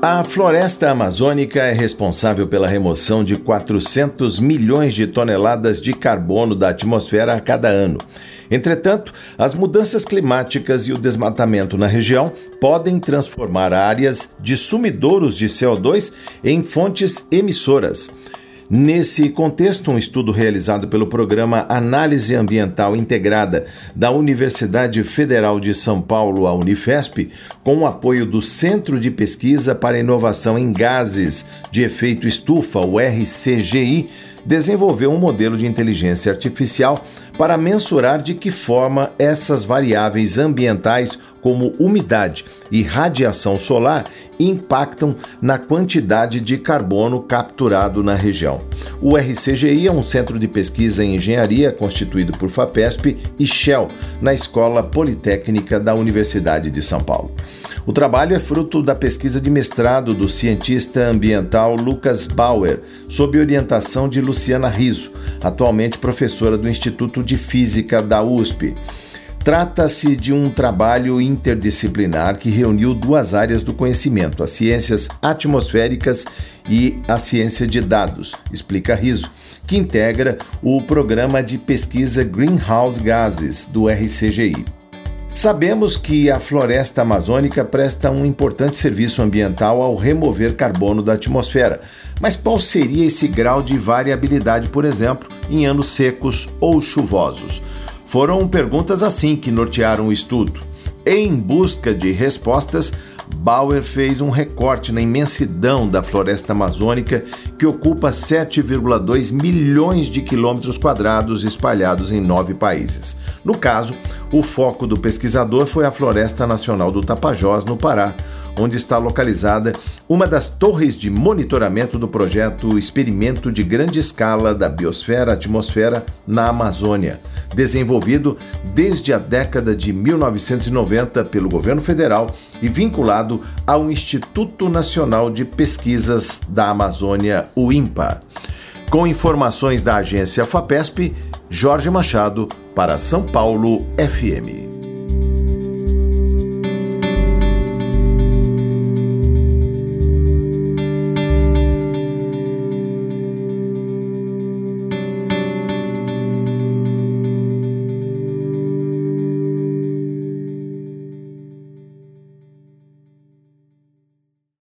A floresta amazônica é responsável pela remoção de 400 milhões de toneladas de carbono da atmosfera a cada ano. Entretanto, as mudanças climáticas e o desmatamento na região podem transformar áreas de sumidouros de CO2 em fontes emissoras. Nesse contexto, um estudo realizado pelo programa Análise Ambiental Integrada da Universidade Federal de São Paulo, a Unifesp, com o apoio do Centro de Pesquisa para Inovação em Gases de Efeito Estufa, o RCGI, desenvolveu um modelo de inteligência artificial para mensurar de que forma essas variáveis ambientais, como umidade e radiação solar, impactam na quantidade de carbono capturado na região. O RCGI é um centro de pesquisa em engenharia constituído por FAPESP e Shell, na Escola Politécnica da Universidade de São Paulo. O trabalho é fruto da pesquisa de mestrado do cientista ambiental Lucas Bauer, sob orientação de Luciana Riso, atualmente professora do Instituto de Física da USP. Trata-se de um trabalho interdisciplinar que reuniu duas áreas do conhecimento, as ciências atmosféricas e a ciência de dados, explica Riso, que integra o programa de pesquisa Greenhouse Gases do RCGI. Sabemos que a floresta amazônica presta um importante serviço ambiental ao remover carbono da atmosfera. Mas qual seria esse grau de variabilidade, por exemplo, em anos secos ou chuvosos? Foram perguntas assim que nortearam o estudo. Em busca de respostas, Bauer fez um recorte na imensidão da floresta amazônica, que ocupa 7,2 milhões de quilômetros quadrados espalhados em nove países. No caso, o foco do pesquisador foi a Floresta Nacional do Tapajós, no Pará, onde está localizada uma das torres de monitoramento do projeto Experimento de Grande Escala da Biosfera-Atmosfera na Amazônia, desenvolvido desde a década de 1990 pelo governo federal e vinculado ao Instituto Nacional de Pesquisas da Amazônia, o INPA. Com informações da agência FAPESP, Jorge Machado para São Paulo FM.